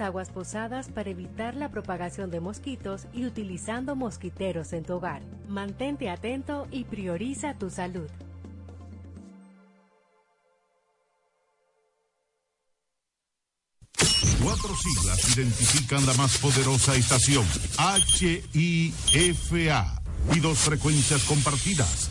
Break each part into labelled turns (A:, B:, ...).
A: aguas posadas para evitar la propagación de mosquitos y utilizando mosquiteros en tu hogar. Mantente atento y prioriza tu salud.
B: Cuatro siglas identifican la más poderosa estación, HIFA, y dos frecuencias compartidas.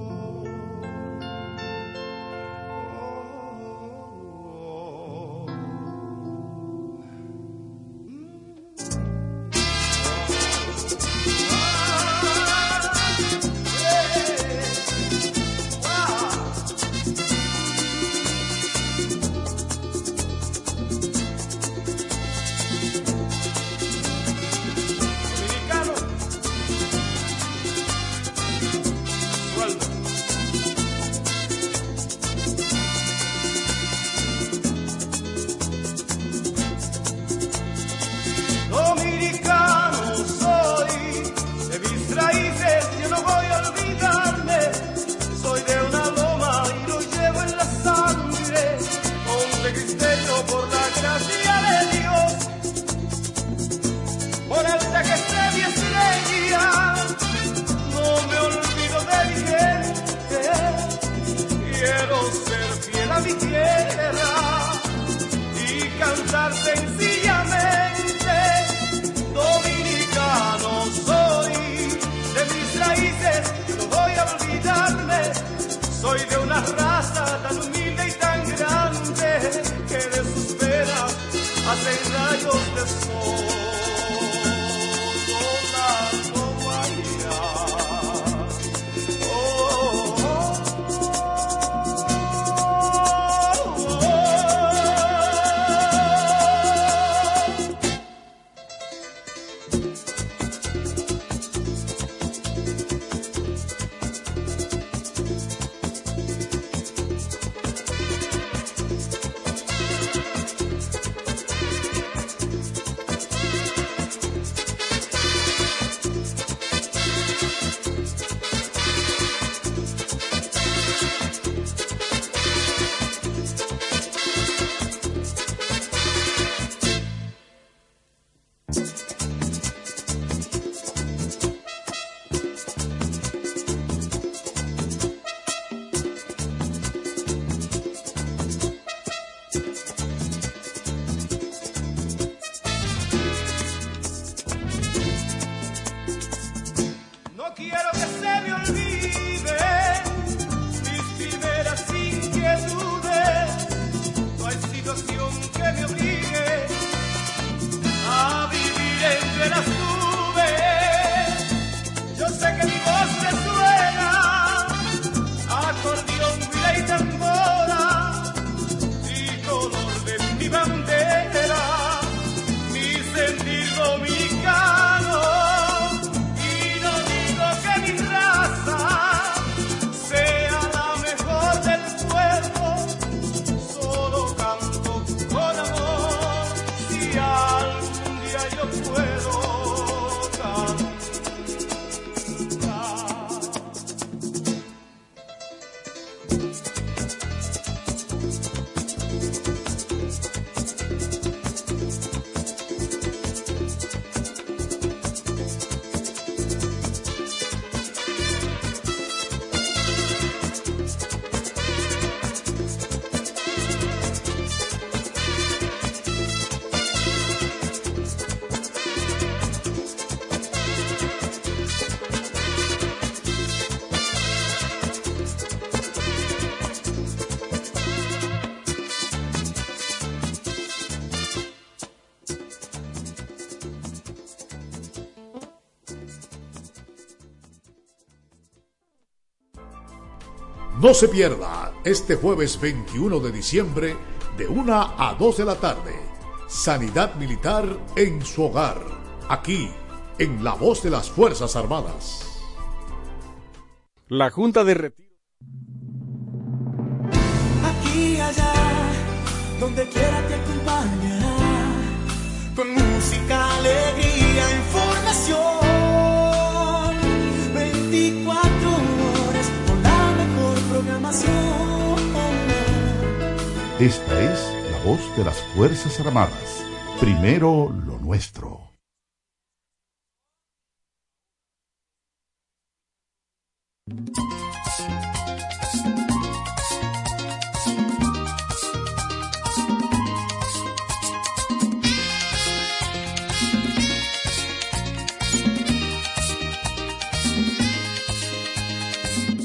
C: que mi voz es No
D: se pierda este jueves 21 de diciembre de 1 a 2 de la tarde. Sanidad Militar en su hogar. Aquí, en La Voz de las Fuerzas Armadas.
E: La Junta de Retiro.
C: Aquí allá, donde quiera te acompañará.
B: Esta es la voz de las Fuerzas Armadas. Primero lo nuestro.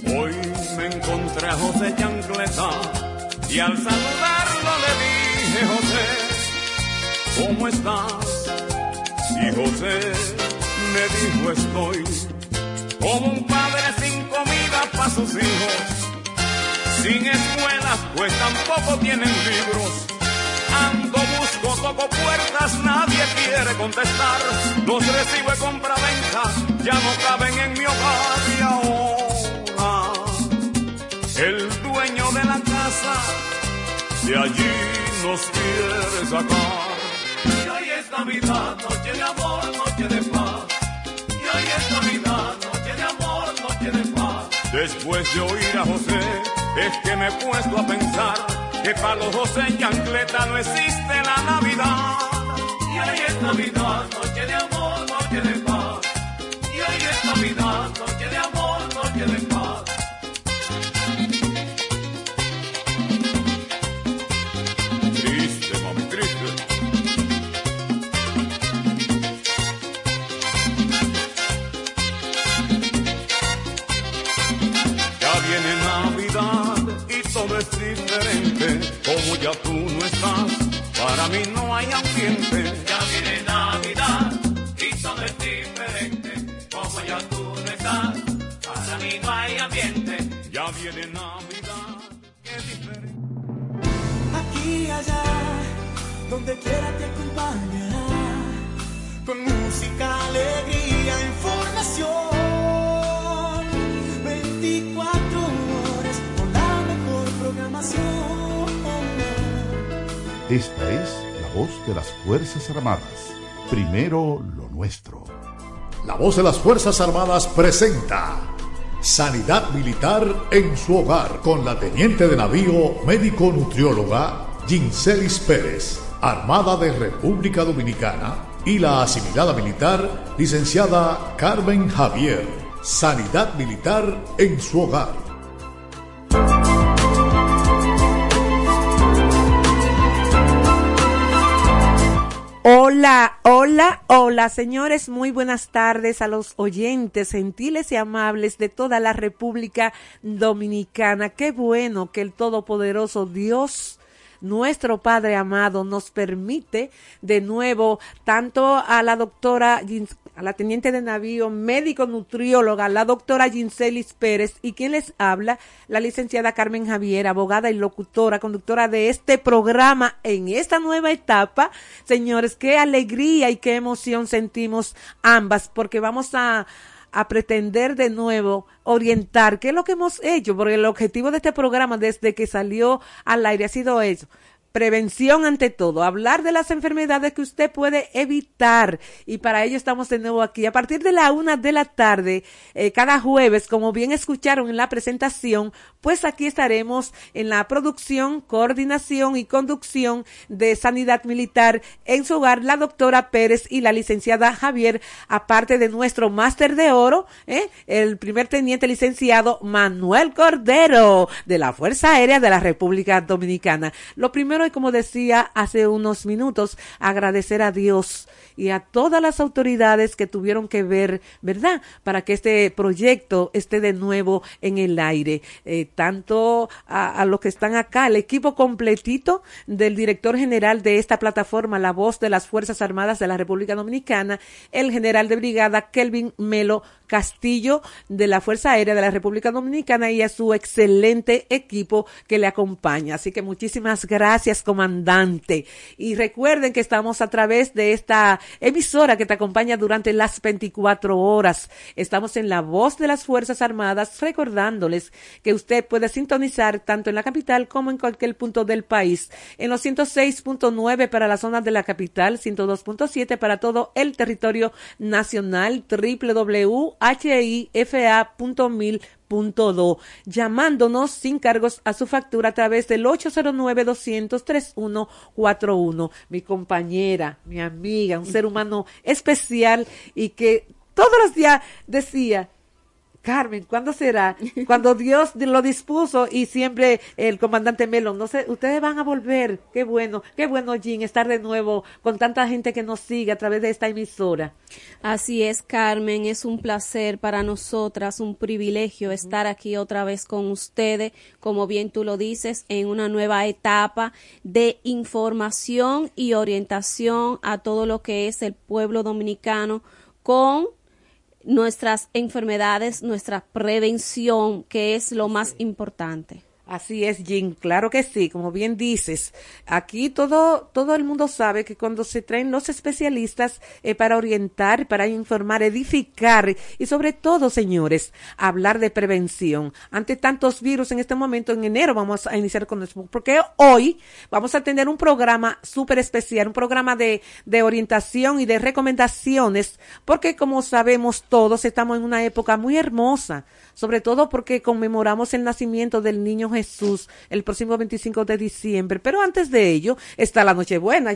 F: Hoy me encontré a José Chancleta y al saludarlo le dije, José, ¿cómo estás? Y José me dijo, estoy como un padre sin comida para sus hijos, sin escuelas, pues tampoco tienen libros. Ando, busco, toco puertas, nadie quiere contestar. Los recibo de compra-venta, ya no caben en mi hogar y ahora el casa de allí nos quiere sacar. Y hoy es Navidad, noche de amor, noche de paz. Y hoy es Navidad, noche de amor, noche de paz. Después de oír a José, es que me he puesto a pensar que para los José Chancleta no existe la Navidad. Y hoy es Navidad, noche de amor, noche de paz. Y hoy es Navidad, noche de amor,
C: Aquí allá, donde quiera te acompañará. Con música, alegría, información. 24 horas con la mejor programación.
B: Esta es la voz de las Fuerzas Armadas. Primero lo nuestro.
D: La voz de las Fuerzas Armadas presenta Sanidad Militar en su hogar con la teniente de navío médico nutrióloga Ginselis Pérez, Armada de República Dominicana, y la asimilada militar licenciada Carmen Javier. Sanidad Militar en su hogar.
G: Hola, hola, hola, señores, muy buenas tardes a los oyentes gentiles y amables de toda la República Dominicana. Qué bueno que el Todopoderoso Dios nuestro Padre amado nos permite de nuevo tanto a la doctora a la teniente de navío, médico nutrióloga, la doctora Ginselis Pérez y quien les habla, la licenciada Carmen Javier, abogada y locutora, conductora de este programa en esta nueva etapa. Señores, qué alegría y qué emoción sentimos ambas porque vamos a a pretender de nuevo orientar qué es lo que hemos hecho, porque el objetivo de este programa desde que salió al aire ha sido eso. Prevención ante todo, hablar de las enfermedades que usted puede evitar y para ello estamos de nuevo aquí a partir de la una de la tarde, eh, cada jueves, como bien escucharon en la presentación, pues aquí estaremos en la producción, coordinación y conducción de Sanidad Militar en su hogar, la doctora Pérez y la licenciada Javier, aparte de nuestro máster de oro, ¿eh? el primer teniente licenciado Manuel Cordero de la Fuerza Aérea de la República Dominicana. Lo primero como decía hace unos minutos, agradecer a Dios y a todas las autoridades que tuvieron que ver, ¿verdad? Para que este proyecto esté de nuevo en el aire. Eh, tanto a los que están acá, el equipo completito del director general de esta plataforma, la voz de las Fuerzas Armadas de la República Dominicana, el general de brigada Kelvin Melo Castillo de la Fuerza Aérea de la República Dominicana y a su excelente equipo que le acompaña. Así que muchísimas gracias, comandante. Y recuerden que estamos a través de esta emisora que te acompaña durante las 24 horas. Estamos en la voz de las Fuerzas Armadas, recordándoles que usted puede sintonizar tanto en la capital como en cualquier punto del país. En los 106.9 para la zona de la capital, 102.7 para todo el territorio nacional, www.hifa.mil.do, llamándonos sin cargos a su factura a través del 809-200-3141. Mi compañera, mi amiga, un ser humano especial y que todos los días decía, Carmen, ¿cuándo será? Cuando Dios lo dispuso y siempre el comandante Melo, no sé, ustedes van a volver. Qué bueno, qué bueno, Jean, estar de nuevo con tanta gente que nos sigue a través de esta emisora.
H: Así es, Carmen, es un placer para nosotras, un privilegio estar aquí otra vez con ustedes, como bien tú lo dices, en una nueva etapa de información y orientación a todo lo que es el pueblo dominicano con nuestras enfermedades, nuestra prevención, que es lo más importante.
G: Así es, Jim, claro que sí, como bien dices. Aquí todo, todo el mundo sabe que cuando se traen los especialistas eh, para orientar, para informar, edificar y sobre todo, señores, hablar de prevención. Ante tantos virus en este momento, en enero vamos a iniciar con esto, porque hoy vamos a tener un programa súper especial, un programa de, de orientación y de recomendaciones, porque como sabemos todos, estamos en una época muy hermosa sobre todo porque conmemoramos el nacimiento del niño Jesús el próximo 25 de diciembre. Pero antes de ello está la Nochebuena,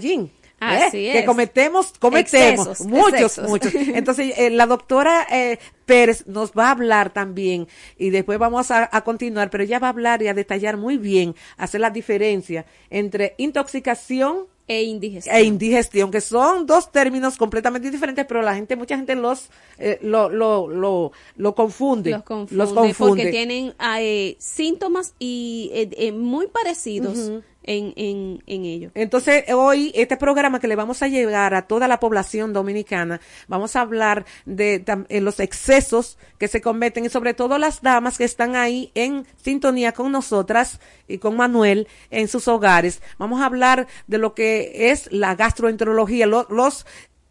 G: ¿eh?
H: Así es.
G: Que cometemos, cometemos,
H: Excesos,
G: muchos,
H: excesos.
G: muchos. Entonces, eh, la doctora eh, Pérez nos va a hablar también y después vamos a, a continuar, pero ella va a hablar y a detallar muy bien, hacer la diferencia entre intoxicación
H: E indigestión.
G: e indigestión, que son dos términos completamente diferentes, pero la gente, mucha gente los, eh, lo, lo, lo, lo confunde.
H: los confunde,
G: los confunde.
H: porque tienen eh, síntomas y eh, eh, muy parecidos en, en, en ello.
G: Entonces, hoy, este programa que le vamos a llegar a toda la población dominicana, vamos a hablar de eh, los excesos que se cometen y sobre todo las damas que están ahí en sintonía con nosotras y con Manuel en sus hogares. Vamos a hablar de lo que es la gastroenterología, lo- los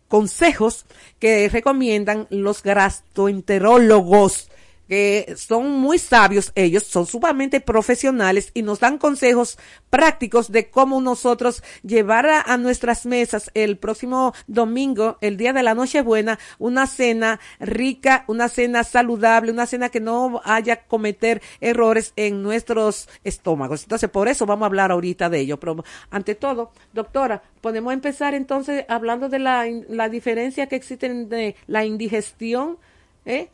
G: consejos que recomiendan los gastroenterólogos que son muy sabios ellos, son sumamente profesionales y nos dan consejos prácticos de cómo nosotros llevar a, nuestras mesas el próximo domingo, el día de la Nochebuena, una cena rica, una cena saludable, una cena que no haya cometer errores en nuestros estómagos. Entonces, por eso vamos a hablar ahorita de ello. Pero ante todo, doctora, podemos empezar entonces hablando de la, la diferencia que existe entre la indigestión, ¿eh?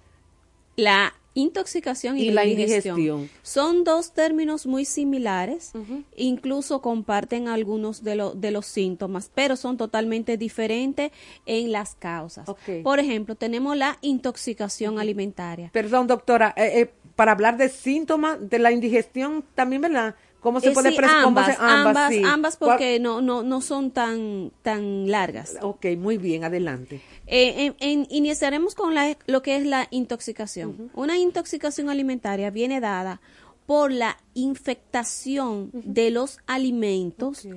H: La intoxicación y,
G: Y
H: la, indigestión.
G: indigestión.
H: son dos términos muy similares, incluso comparten algunos de, lo- de los síntomas, pero son totalmente diferentes en las causas. Por ejemplo, tenemos la intoxicación alimentaria.
G: Perdón, doctora, eh, eh, para hablar de síntomas de la indigestión también, ¿verdad? ¿Cómo se
H: Eh,
G: puede
H: sí, ambas,
G: se-
H: ambas,
G: sí.
H: ambas
G: ¿Cuál-
H: porque no, no, no son tan, tan largas.
G: Ok, muy bien, adelante.
H: Eh, en- en- iniciaremos con la- lo que es la intoxicación. Una intoxicación alimentaria viene dada por la infectación de los alimentos.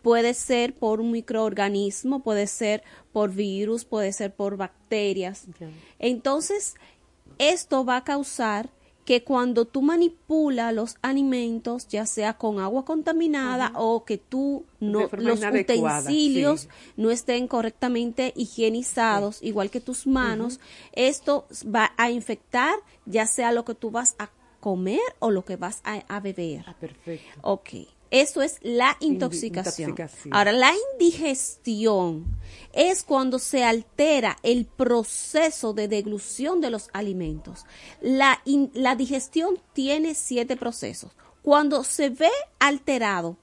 H: Puede ser por un microorganismo, puede ser por virus, puede ser por bacterias. Entonces, esto va a causar que cuando tú manipulas los alimentos, ya sea con agua contaminada o que tú no los utensilios
G: sí.
H: no estén correctamente higienizados, igual que tus manos, esto va a infectar ya sea lo que tú vas a comer o lo que vas a, a beber.
G: Ah, perfecto.
H: Ok, eso es la intoxicación.
G: intoxicación.
H: Ahora, la indigestión es cuando se altera el proceso de deglución de los alimentos. La, in- la digestión tiene siete procesos. Cuando se ve alterado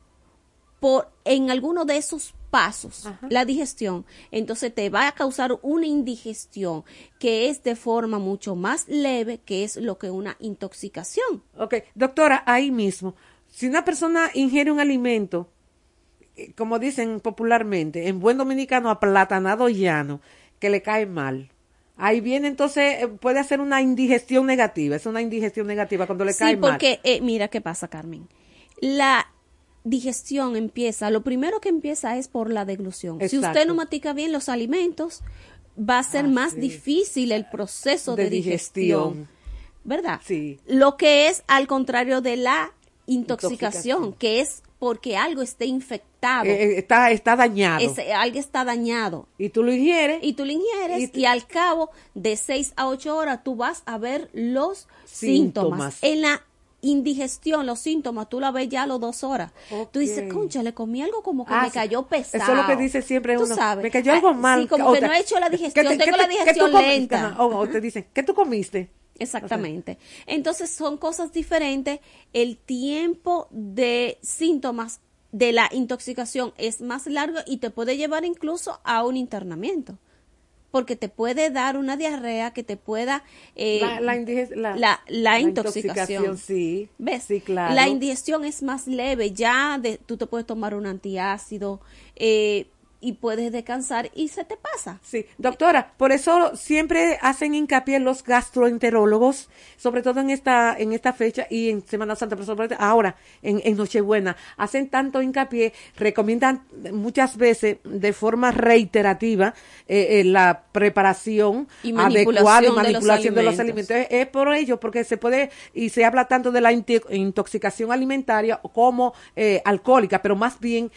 H: por en alguno de esos pasos, la digestión, entonces te va a causar una indigestión que es de forma mucho más leve, que es lo que una intoxicación.
G: Ok, doctora, ahí mismo, si una persona ingiere un alimento, eh, como dicen popularmente, en buen dominicano, aplatanado llano, que le cae mal, Ahí viene entonces, eh, puede hacer una indigestión negativa, es una indigestión negativa cuando le cae
H: mal. Sí, porque eh, mira qué pasa, Carmen. La digestión empieza, lo primero que empieza es por la deglución. Si usted no matica bien los alimentos, va a ser ah, más difícil el proceso de, digestión. ¿Verdad?
G: Sí.
H: Lo que es al contrario de la intoxicación, que es porque algo esté infectado.
G: Eh, eh, está, está dañado.
H: algo está dañado.
G: Y tú lo ingieres.
H: Y tú lo ingieres y, al cabo de 6 a 8 horas tú vas a ver los síntomas. En la indigestión, los síntomas, tú la ves ya a las dos horas. Tú dices, concha, le comí algo como que ah, me cayó pesado.
G: Eso es lo que dice siempre uno. Sabes? Me cayó algo ah, mal.
H: Sí, como que no he hecho la digestión, tengo la digestión lenta.
G: O, te dicen, ¿qué tú comiste?
H: Exactamente. Entonces son cosas diferentes. El tiempo de síntomas de la intoxicación es más largo y te puede llevar incluso a un internamiento porque te puede dar una diarrea que te pueda
G: eh, la,
H: intoxicación.
G: sí
H: ves
G: sí claro
H: la indigestión es más leve ya de, tú te puedes tomar un antiácido eh, y puedes descansar y se te pasa.
G: Sí, doctora, por eso siempre hacen hincapié los gastroenterólogos, sobre todo en esta en esta fecha y en Semana Santa, pero sobre todo ahora en, en Nochebuena, hacen tanto hincapié, recomiendan muchas veces de forma reiterativa eh, eh, la preparación adecuada y manipulación de los alimentos. Es, por ello, porque se puede y se habla tanto de la intoxicación alimentaria como eh, alcohólica, pero más bien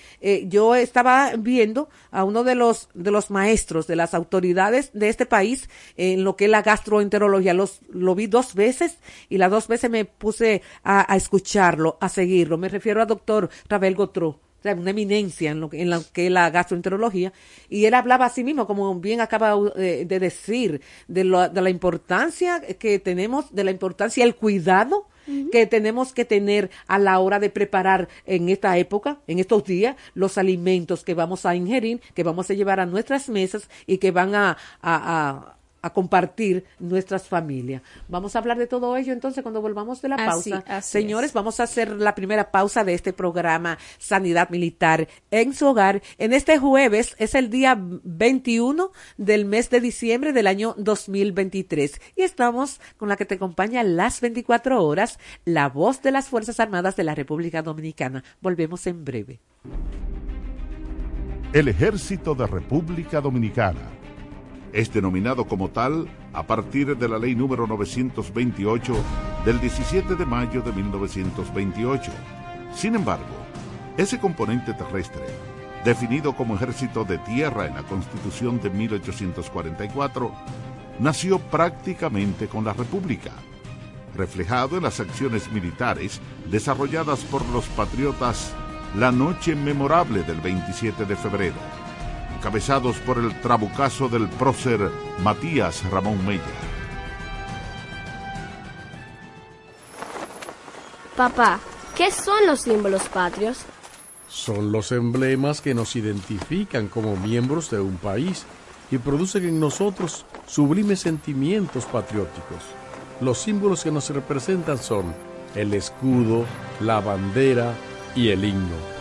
G: yo estaba viendo a uno de los, de los maestros, de las autoridades de este país en lo que es la gastroenterología. Los, lo vi dos veces y las dos veces me puse a, escucharlo, a seguirlo. Me refiero al doctor Ravel Gotró. una eminencia en lo, en lo que es la gastroenterología, y él hablaba a sí mismo, como bien acaba de, decir, de, de la importancia que tenemos, de la importancia, el cuidado que tenemos que tener a la hora de preparar en esta época, en estos días, los alimentos que vamos a ingerir, que vamos a llevar a nuestras mesas y que van a, compartir nuestras familias. Vamos a hablar de todo ello entonces cuando volvamos de la pausa. Señores, vamos a hacer la primera pausa de este programa Sanidad Militar en su hogar. En este jueves es el día 21 del mes de diciembre del año 2023 y estamos con la que te acompaña las 24 horas, la voz de las Fuerzas Armadas de la República Dominicana. Volvemos en breve.
B: El Ejército de República Dominicana es denominado como tal a partir de la ley número 928 del 17 de mayo de 1928. Sin embargo, ese componente terrestre, definido como ejército de tierra en la Constitución de 1844, nació prácticamente con la República, reflejado en las acciones militares desarrolladas por los patriotas la noche memorable del 27 de febrero encabezados por el trabucazo del prócer Matías Ramón Mella.
I: Papá, ¿qué son los símbolos patrios?
E: Son los emblemas que nos identifican como miembros de un país y producen en nosotros sublimes sentimientos patrióticos. Los símbolos que nos representan son el escudo, la bandera y el himno.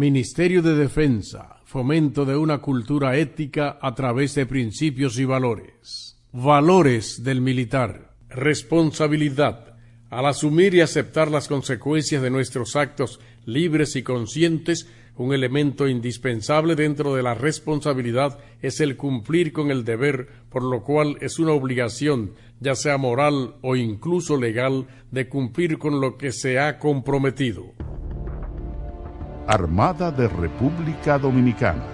E: Ministerio de Defensa, fomento de una cultura ética a través de principios y valores. Valores del militar. Responsabilidad. Al asumir y aceptar las consecuencias de nuestros actos libres y conscientes, un elemento indispensable dentro de la responsabilidad es el cumplir con el deber, por lo cual es una obligación, ya sea moral o incluso legal, de cumplir con lo que se ha comprometido.
B: Armada de República Dominicana.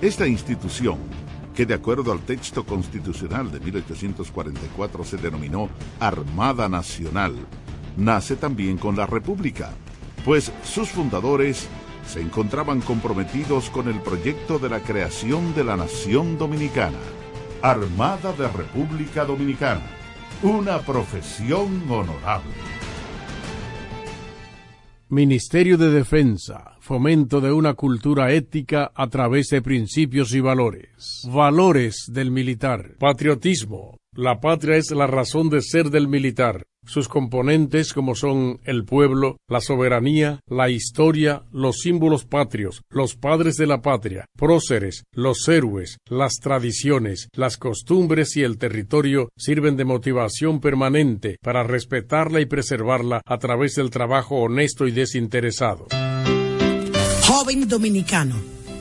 B: Esta institución, que de acuerdo al texto constitucional de 1844 se denominó Armada Nacional, nace también con la República, pues sus fundadores se encontraban comprometidos con el proyecto de la creación de la nación dominicana. Armada de República Dominicana, una profesión honorable.
E: Ministerio de Defensa, fomento de una cultura ética a través de principios y valores. Valores del militar. Patriotismo. La patria es la razón de ser del militar sus componentes como son el pueblo, la soberanía, la historia, los símbolos patrios, los padres de la patria, próceres, los héroes, las tradiciones, las costumbres y el territorio sirven de motivación permanente para respetarla y preservarla a través del trabajo honesto y desinteresado.
J: Joven dominicano,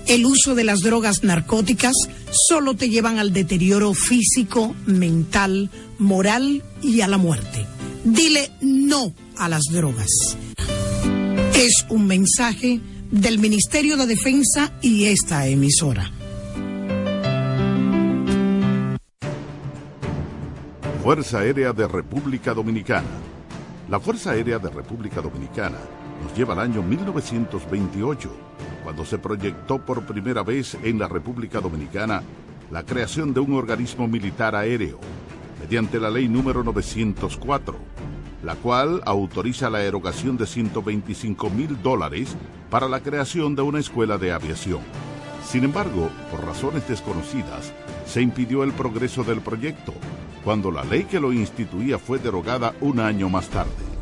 J: el uso de las drogas narcóticas solo te llevan al deterioro físico, mental, moral y a la muerte. Dile no a las drogas. Es un mensaje del Ministerio de Defensa y esta emisora.
B: Fuerza Aérea de República Dominicana. La Fuerza Aérea de República Dominicana lleva al año 1928, cuando se proyectó por primera vez en la República Dominicana la creación de un organismo militar aéreo mediante la ley número 904, la cual autoriza la erogación de 125 mil dólares para la creación de una escuela de aviación. Sin embargo, por razones desconocidas, se impidió el progreso del proyecto, cuando la ley que lo instituía fue derogada un año más tarde.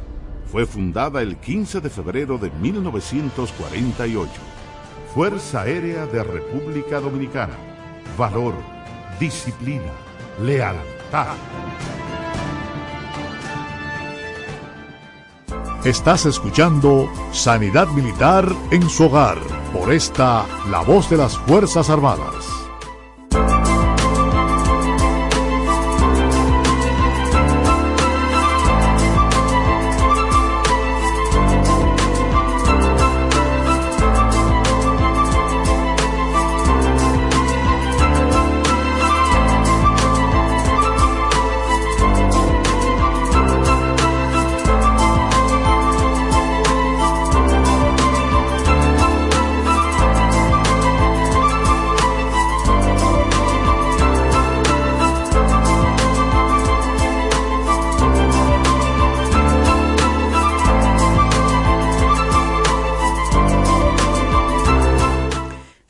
B: Fue fundada el 15 de febrero de 1948. Fuerza Aérea de República Dominicana. Valor, disciplina, lealtad
D: Estás escuchando Sanidad Militar en su hogar por esta La Voz de las Fuerzas Armadas.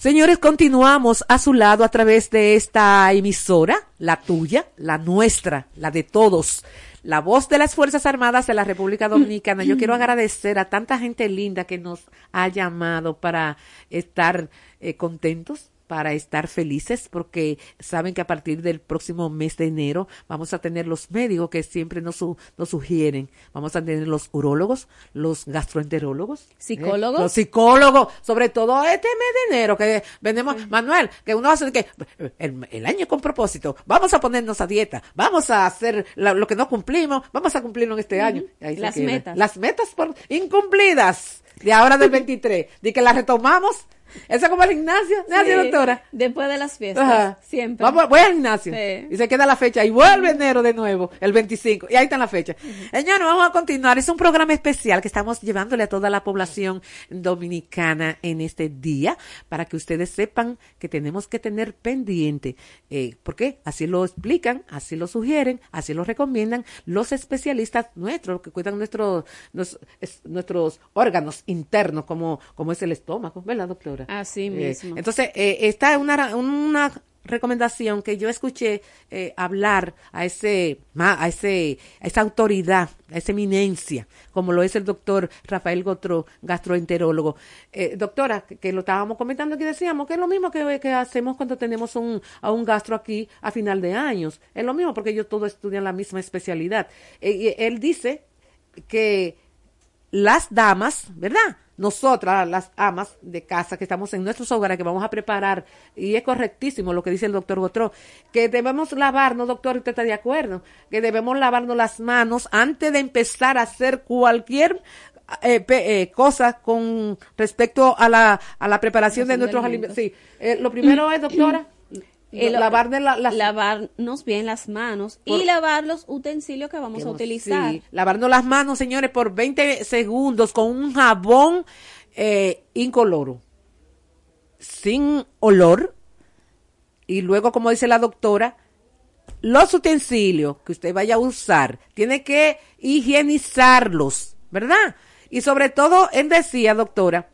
G: Señores, continuamos a su lado a través de esta emisora, la tuya, la nuestra, la de todos, la voz de las Fuerzas Armadas de la República Dominicana. Yo quiero agradecer a tanta gente linda que nos ha llamado para estar eh, contentos para estar felices porque saben que a partir del próximo mes de enero vamos a tener los médicos que siempre nos, nos sugieren. Vamos a tener los urólogos, los gastroenterólogos, ¿eh?
H: psicólogos,
G: los psicólogos, sobre todo este mes de enero que vendemos, Manuel, que uno hace que el, año con propósito, vamos a ponernos a dieta, vamos a hacer lo que no cumplimos, vamos a cumplirlo en este año.
H: las metas.
G: Las metas por incumplidas de ahora del 23, de que las retomamos eso es como el gimnasio, ¿no doctora?
H: Después de las fiestas, siempre.
G: Vamos, voy al gimnasio. Y se queda la fecha y vuelve enero de nuevo, el 25. Y ahí está la fecha. Señores, vamos a continuar. Es un programa especial que estamos llevándole a toda la población dominicana en este día para que ustedes sepan que tenemos que tener pendiente. Eh, ¿Por qué? Así lo explican, así lo sugieren, así lo recomiendan los especialistas nuestros que cuidan nuestros, nuestros órganos internos, como, como es el estómago, ¿verdad, doctora?
H: Así
G: eh,
H: mismo.
G: entonces, eh, está una, una recomendación que yo escuché eh, hablar a ese, a ese, a esa autoridad, a esa eminencia, como lo es el doctor Rafael Gotro, gastroenterólogo. Eh, doctora, que, lo estábamos comentando que decíamos que es lo mismo que, que hacemos cuando tenemos un, a un gastro aquí a final de años. Es lo mismo porque ellos todos estudian la misma especialidad. él dice que las damas, ¿verdad? Nosotras, las amas de casa que estamos en nuestros hogares, que vamos a preparar, y es correctísimo lo que dice el doctor Gotró, que debemos lavarnos, doctor, usted está de acuerdo, que debemos lavarnos las manos antes de empezar a hacer cualquier eh, eh, cosa con respecto a la, a la preparación de nuestros alimentos. Sí, eh, lo primero es, doctora, lavar
H: lavarnos bien las manos y lavar los utensilios que vamos a utilizar. Sí,
G: lavarnos las manos, señores, por 20 segundos con un jabón eh, incoloro, sin olor. Y luego, como dice la doctora, los utensilios que usted vaya a usar, tiene que higienizarlos, ¿verdad? Y sobre todo, él decía, doctora,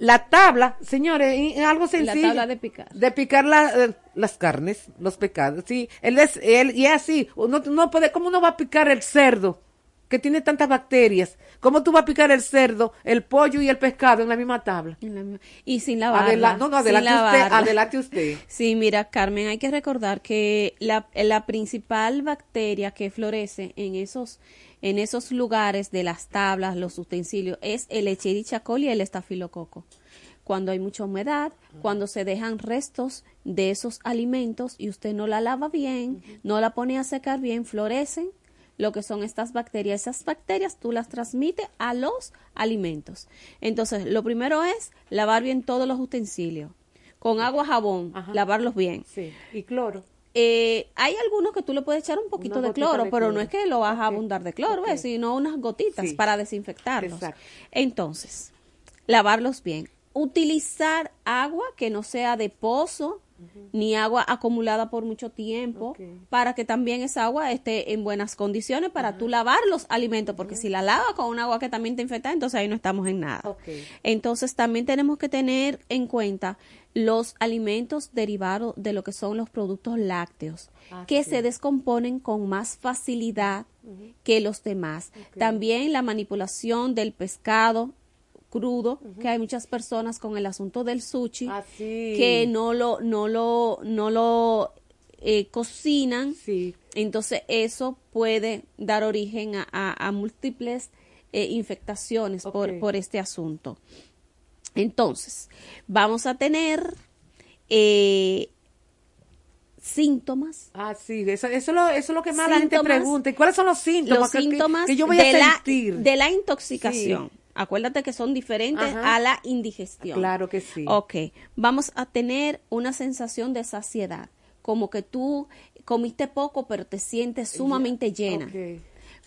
G: la tabla, señores, algo sencillo.
H: tabla de picar.
G: De picar la, eh, las carnes, los pecados. Sí, él es, él, y es así. Uno no puede, ¿cómo uno va a picar el cerdo? Que tiene tantas bacterias. ¿Cómo tú vas a picar el cerdo, el pollo y el pescado en la misma tabla?
H: La Y sin lavarla.
G: Adela- no, no, adelante usted, adelante usted.
H: Sí, mira, Carmen, hay que recordar que la, la principal bacteria que florece en esos, en esos lugares de las tablas, los utensilios, es el Echerichia coli y el estafilococo. Cuando hay mucha humedad, cuando se dejan restos de esos alimentos y usted no la lava bien, no la pone a secar bien, florecen lo que son estas bacterias. Esas bacterias tú las transmites a los alimentos. Entonces, lo primero es lavar bien todos los utensilios. Con agua, jabón, lavarlos bien.
G: Sí, y cloro.
H: Eh, hay algunos que tú le puedes echar un poquito
G: Una
H: de cloro,
G: de
H: pero no es que lo vas a abundar de cloro,
G: ok.
H: ¿ves? sino unas gotitas
G: Sí.
H: para desinfectarlos.
G: Exacto.
H: Entonces, lavarlos bien. Utilizar agua que no sea de pozo ni agua acumulada por mucho tiempo para que también esa agua esté en buenas condiciones para tú lavar los alimentos, porque si la lavas con un agua que también te infecta, entonces ahí no estamos en nada. Entonces también tenemos que tener en cuenta los alimentos derivados de lo que son los productos lácteos,
G: Ah,
H: que
G: sí.
H: se descomponen con más facilidad que los demás. También la manipulación del pescado crudo, que hay muchas personas con el asunto del sushi
G: Ah, sí.
H: que no lo no lo no lo eh, cocinan.
G: Sí.
H: Entonces eso puede dar origen a, a- a múltiples eh, infectaciones por, por este asunto. Entonces, vamos a tener eh, síntomas.
G: Ah, sí, eso, eso, es lo, eso es lo que más la gente
H: Síntomas-
G: pregunta. ¿Y cuáles son los síntomas?
H: Los
G: que-
H: síntomas
G: que, yo voy
H: de, la, de la intoxicación.
G: Sí.
H: Acuérdate que son diferentes
G: Ajá.
H: a la indigestión.
G: Claro que sí.
H: Ok, vamos a tener una sensación de saciedad, como que tú comiste poco pero te sientes sumamente llena.
G: Ok.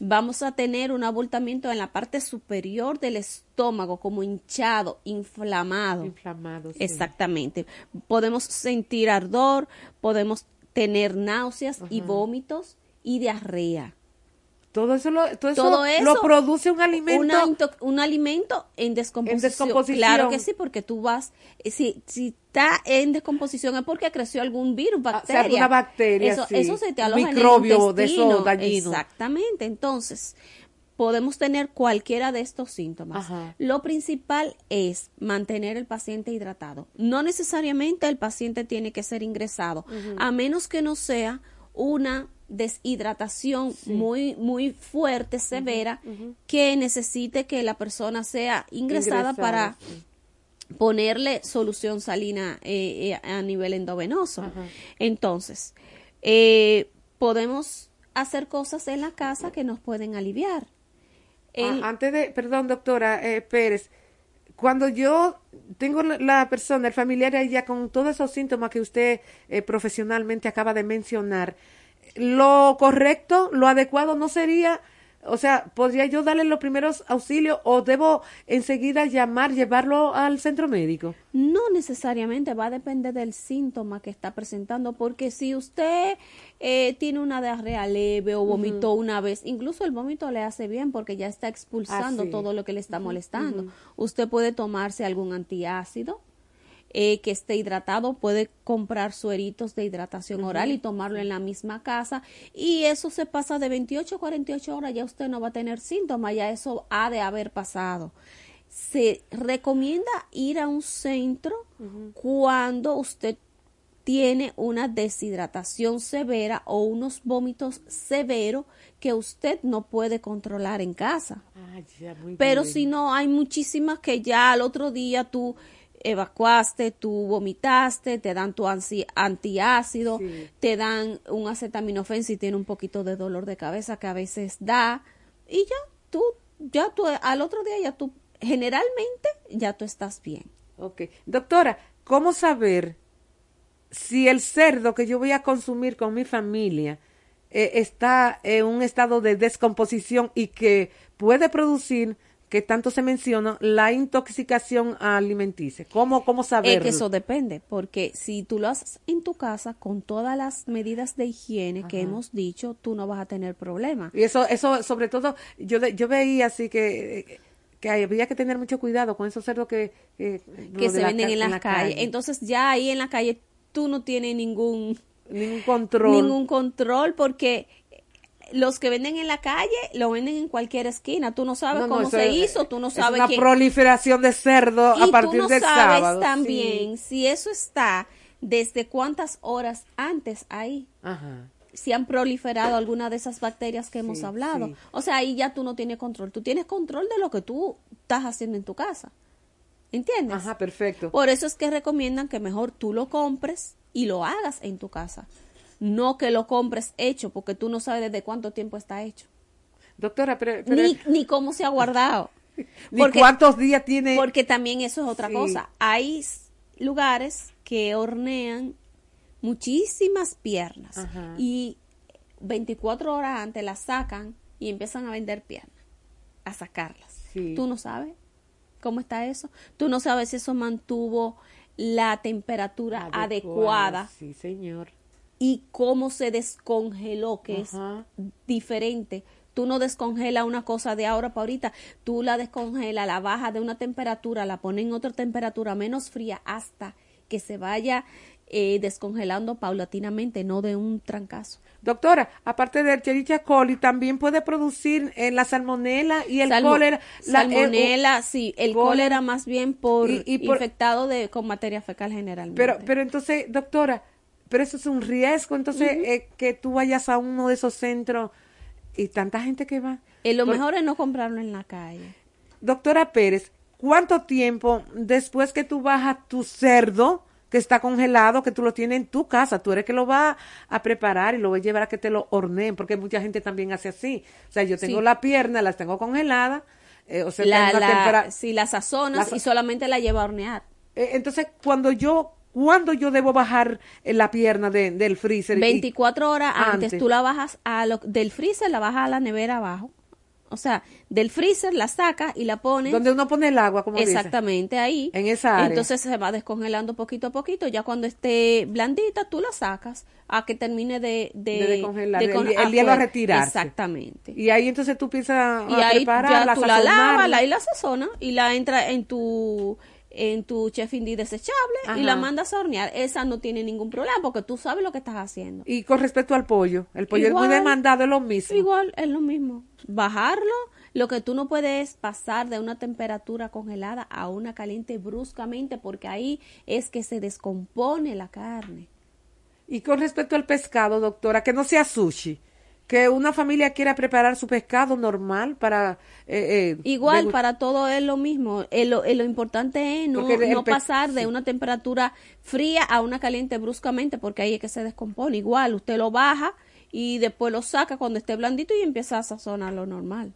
H: Vamos a tener un abultamiento en la parte superior del estómago, como hinchado, inflamado.
G: Inflamado. sí.
H: Exactamente. Podemos sentir ardor, podemos tener náuseas y vómitos y diarrea.
G: Todo eso, lo, todo eso,
H: Todo eso
G: lo produce un alimento.
H: Una un alimento en descomposición.
G: descomposición.
H: Claro que sí, porque tú vas, eh, si, si está en descomposición es porque creció algún virus,
G: Ah, o sea,
H: bacteria.
G: alguna bacteria,
H: Eso,
G: sí.
H: eso se te aloja en el
G: microbio de dañinos.
H: Exactamente. Entonces, podemos tener cualquiera de estos síntomas.
G: Ajá.
H: Lo principal es mantener el paciente hidratado. No necesariamente el paciente tiene que ser ingresado, a menos que no sea una deshidratación muy muy fuerte, severa, que necesite que la persona sea ingresada,
G: Ingresada,
H: para
G: sí.
H: ponerle solución salina eh, eh, a nivel endovenoso. Entonces, eh, podemos hacer cosas en la casa que nos pueden aliviar. El-
G: Ah, antes de, perdón, doctora eh, Pérez, cuando yo tengo la- la persona, el familiar ahí ya con todos esos síntomas que usted eh, profesionalmente acaba de mencionar, lo correcto, lo adecuado no sería, o sea, ¿podría yo darle los primeros auxilios o debo enseguida llamar, llevarlo al centro médico?
H: No necesariamente va a depender del síntoma que está presentando, porque si usted eh, tiene una diarrea leve o vomitó una vez, incluso el vómito le hace bien porque ya está expulsando todo lo que le está molestando. Usted puede tomarse algún antiácido. Eh, que esté hidratado, puede comprar sueritos de hidratación oral y tomarlo en la misma casa y eso se pasa de 28 a 48 horas, ya usted no va a tener síntomas, ya eso ha de haber pasado se recomienda ir a un centro cuando usted tiene una deshidratación severa o unos vómitos severos que usted no puede controlar en casa.
G: Ah, ya,
H: Pero
G: bien.
H: si no, hay muchísimas que ya al otro día tú evacuaste, tú vomitaste, te dan tu antiácido,
G: Sí.
H: te dan un acetaminofén si tiene un poquito de dolor de cabeza que a veces da y ya tú, ya tú, al otro día ya tú, generalmente ya tú estás bien.
G: Ok. Doctora, ¿cómo saber si el cerdo que yo voy a consumir con mi familia eh, está en un estado de descomposición y que puede producir que tanto se menciona, la intoxicación alimenticia. ¿Cómo, cómo saber?
H: Es que eso depende, porque si tú lo haces en tu casa con todas las medidas de higiene que hemos dicho, tú no vas a tener problema.
G: Y eso, eso sobre todo, yo, yo veía así que que había que tener mucho cuidado con esos cerdos que,
H: que, se venden en, las calles. Entonces ya ahí en la calle tú no tienes ningún
G: ningún control.
H: Ningún control porque los que venden en la calle lo venden en cualquier esquina. Tú no sabes cómo se hizo, tú no sabes.
G: Es una proliferación de cerdo a partir tú no sabes
H: también si eso está desde cuántas horas antes ahí. Ajá. Si han proliferado alguna de esas bacterias que hemos hablado. O sea, ahí ya tú no tienes control. Tú tienes control de lo que tú estás haciendo en tu casa. ¿Entiendes?
G: Ajá, perfecto.
H: Por eso es que recomiendan que mejor tú lo compres y lo hagas en tu casa. No que lo compres hecho, porque tú no sabes desde cuánto tiempo está hecho.
G: Doctora, pero...
H: Ni, ni, cómo se ha guardado.
G: ni cuántos días tiene...
H: Porque también eso es otra cosa. Hay lugares que hornean muchísimas piernas y 24 horas antes las sacan y empiezan a vender piernas, a sacarlas. Tú no sabes cómo está eso. Tú no sabes si eso mantuvo la temperatura adecuada.
G: Sí, señor.
H: Y cómo se descongeló, que es diferente. Tú no descongelas una cosa de ahora para ahorita, tú la descongelas, la baja de una temperatura, la pones en otra temperatura menos fría hasta que se vaya eh, descongelando paulatinamente, no de un trancazo.
G: Doctora, aparte del Cherichia coli, también puede producir eh, la salmonela y el cólera.
H: La, salmonela, sí, el cólera, más bien por, infectado de, con materia fecal generalmente.
G: Pero, pero entonces, doctora, pero eso es un riesgo, entonces, eh, que tú vayas a uno de esos centros y tanta gente que va.
H: lo mejor es no comprarlo en la calle.
G: Doctora Pérez, ¿cuánto tiempo después que tú bajas tu cerdo? que está congelado, que tú lo tienes en tu casa, tú eres que lo va a preparar y lo vas a llevar a que te lo horneen, porque mucha gente también hace así. O sea, yo tengo la pierna, las tengo congeladas,
H: eh, o sea, la, la, si las sazonas y solamente la lleva a hornear.
G: Eh, entonces, cuando yo ¿Cuándo yo debo bajar eh, la pierna del freezer?
H: 24 horas antes. Tú la bajas a lo, del freezer, la bajas a la nevera abajo. O sea, del freezer la saca y la pone.
G: Donde uno pone el agua, como
H: Exactamente, ahí.
G: En esa área.
H: Entonces se va descongelando poquito a poquito. Ya cuando esté blandita, tú la sacas a que termine de... De,
G: de descongelar, el, hielo a retirar.
H: Exactamente.
G: Y ahí entonces tú piensas
H: y ahí ya tú la lavas la, y la sazona y la entra en tu en tu chef indie desechable y la mandas a hornear. Esa no tiene ningún problema porque tú sabes lo que estás haciendo.
G: Y con respecto al pollo, el pollo es muy demandado, es lo mismo.
H: Igual, es lo mismo. Bajarlo, lo que tú no puedes es pasar de una temperatura congelada a una caliente bruscamente porque ahí es que se descompone la carne.
G: Y con respecto al pescado, doctora, que no sea sushi que una familia quiera preparar su pescado normal para...
H: Eh, eh, Igual, para todo es lo mismo. Eh, lo, importante es no, no pasar de una temperatura fría a una caliente bruscamente, porque ahí es que se descompone. Igual, usted lo baja y después lo saca cuando esté blandito y empieza a sazonarlo normal.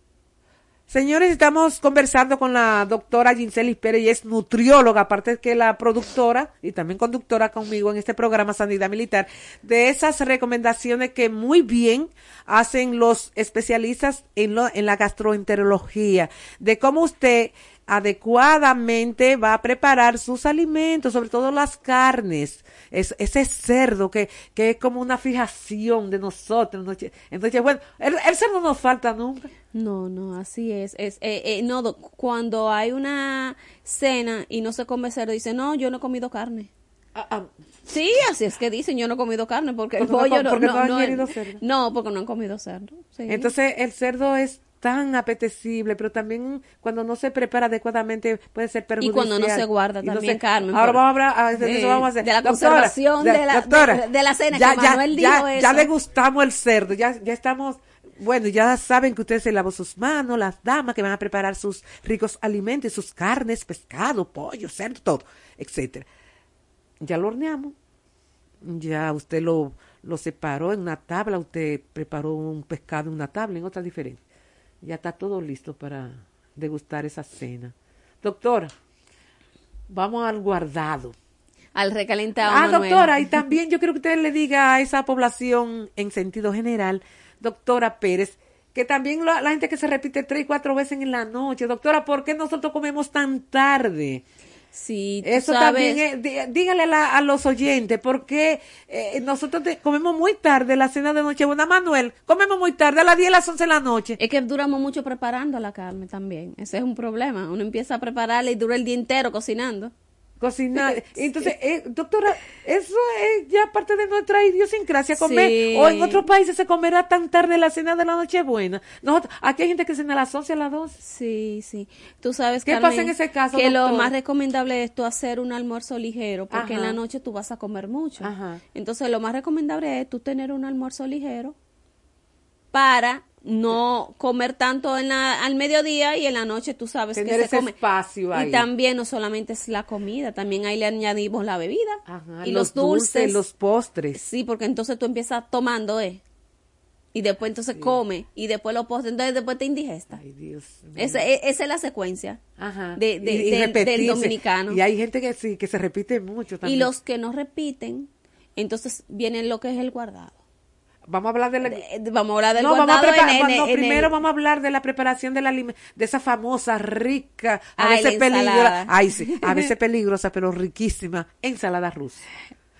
G: Señores, estamos conversando con la doctora Ginselis Pérez, y es nutrióloga, aparte que la productora y también conductora conmigo en este programa Sanidad Militar, de esas recomendaciones que muy bien hacen los especialistas en, lo, en la gastroenterología, de cómo usted adecuadamente va a preparar sus alimentos, sobre todo las carnes, es, ese cerdo que, que es como una fijación de nosotros. Entonces, bueno, el, cerdo no nos falta nunca.
H: No, no, así es. es eh, eh, no, cuando hay una cena y no se come cerdo, dice, no, yo no he comido carne. Ah, ah. Sí, así es que dicen, yo no he comido carne porque, el pollo no,
G: porque no, no, cerdo.
H: no, porque no han comido cerdo.
G: Entonces, el cerdo es tan apetecible, pero también cuando no se prepara adecuadamente puede ser perjudicial.
H: Y cuando no se guarda también, Carmen.
G: Ahora vamos a hablar, de, eso vamos a hacer.
H: De la conservación de, la, de, la cena,
G: ya, ya, ya, ya le gustamos el cerdo, ya, ya estamos bueno, ya saben que ustedes se lavó sus manos, las damas que van a preparar sus ricos alimentos, sus carnes, pescado, pollo, cerdo, todo, etcétera. Ya lo horneamos. Ya usted lo, lo separó en una tabla, usted preparó un pescado en una tabla, en otra diferente ya está todo listo para degustar esa cena. Doctora, vamos al guardado.
H: Al recalentado.
G: Ah, doctora, y también yo quiero que usted le diga a esa población en sentido general, doctora Pérez, que también la, la gente que se repite tres y cuatro veces en la noche. Doctora, ¿por qué nosotros comemos tan tarde?
H: Sí, tú
G: Eso
H: sabes-
G: también, es- dí- dígale a, la- a los oyentes, porque eh, nosotros te- comemos muy tarde la cena de Nochebuena. Manuel, comemos muy tarde, a las 10, a las 11 de la noche.
H: Es que duramos mucho preparando la carne también. Ese es un problema. Uno empieza a prepararla y dura el día entero cocinando.
G: Cocinar. Entonces, eh, doctora, eso es ya parte de nuestra idiosincrasia comer.
H: Sí.
G: O en otros países se comerá tan tarde la cena de la Nochebuena. Nosotros, aquí hay gente que cena a las 11, a las 12.
H: Sí, sí. Tú sabes,
G: ¿Qué
H: Carmen,
G: pasa en ese caso,
H: Que lo más recomendable es tú hacer un almuerzo ligero, porque en la noche tú vas a comer mucho.
G: Ajá.
H: Entonces, lo más recomendable es tú tener un almuerzo ligero para no comer tanto en la, al mediodía y en la noche tú sabes
G: Tener
H: que se
G: ese
H: come.
G: espacio ahí.
H: Y también no solamente es la comida, también ahí le añadimos la bebida
G: Ajá,
H: y los, dulces.
G: los postres.
H: Sí, porque entonces tú empiezas tomando, ¿eh? Y después entonces come y después lo postres, entonces después te indigesta.
G: Ay, Dios.
H: Esa, e- esa es la secuencia
G: Ajá.
H: de, de-
G: Y- y
H: del- dominicano.
G: Y hay gente que sí, que se repite mucho
H: Y
G: también.
H: los que no repiten, entonces viene lo que es el guardado.
G: Vamos a hablar de la...
H: De- vamos a hablar del
G: no, vamos a
H: guardado
G: preparar-
H: en, en-
G: no,
H: en
G: primero vamos a hablar de la preparación de la de esa famosa, rica, a
H: Ay,
G: veces peligrosa, ay sí, a veces peligrosa, pero riquísima, ensalada rusa.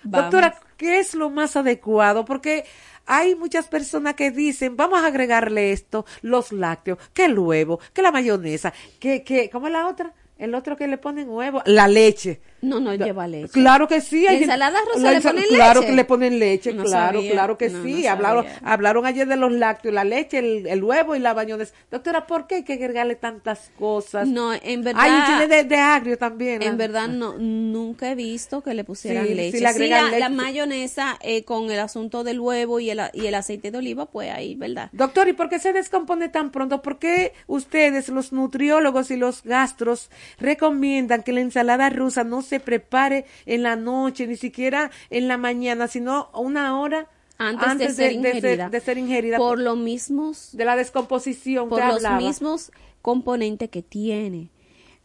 H: Vamos.
G: Doctora, ¿qué es lo más adecuado? Porque hay muchas personas que dicen, vamos a agregarle esto, los lácteos, que el huevo, que la mayonesa, que, que, ¿cómo es la otra? El otro que le ponen huevo, la leche.
H: No, no lleva leche.
G: Claro que sí.
H: ¿La
G: hay-
H: ensalada rusa
G: la
H: le ponen
G: Claro
H: leche?
G: que le ponen leche,
H: No
G: claro,
H: sabía.
G: claro que
H: No,
G: sí.
H: no
G: hablaron, hablaron ayer de los lácteos, la leche, el, el huevo y la bañonesa. Doctora, ¿por qué hay que agregarle tantas cosas?
H: No, en verdad.
G: Ay, tiene de, de agrio también.
H: En
G: la-
H: verdad no, nunca he visto que le pusieran
G: Sí, sí
H: leche.
G: le agregan
H: la, la
G: leche.
H: mayonesa eh, con el asunto del huevo y el, y el aceite de oliva, pues ahí, ¿verdad?
G: Doctor, ¿y por qué se descompone tan pronto? ¿Por qué ustedes, los nutriólogos y los gastros, recomiendan que la ensalada rusa no se prepare en la noche, ni siquiera en la mañana, sino una hora
H: Antes, de, ser ingerida.
G: de ser ingerida
H: Por los mismos
G: de la descomposición
H: por los
G: hablaba.
H: mismos componentes que tiene.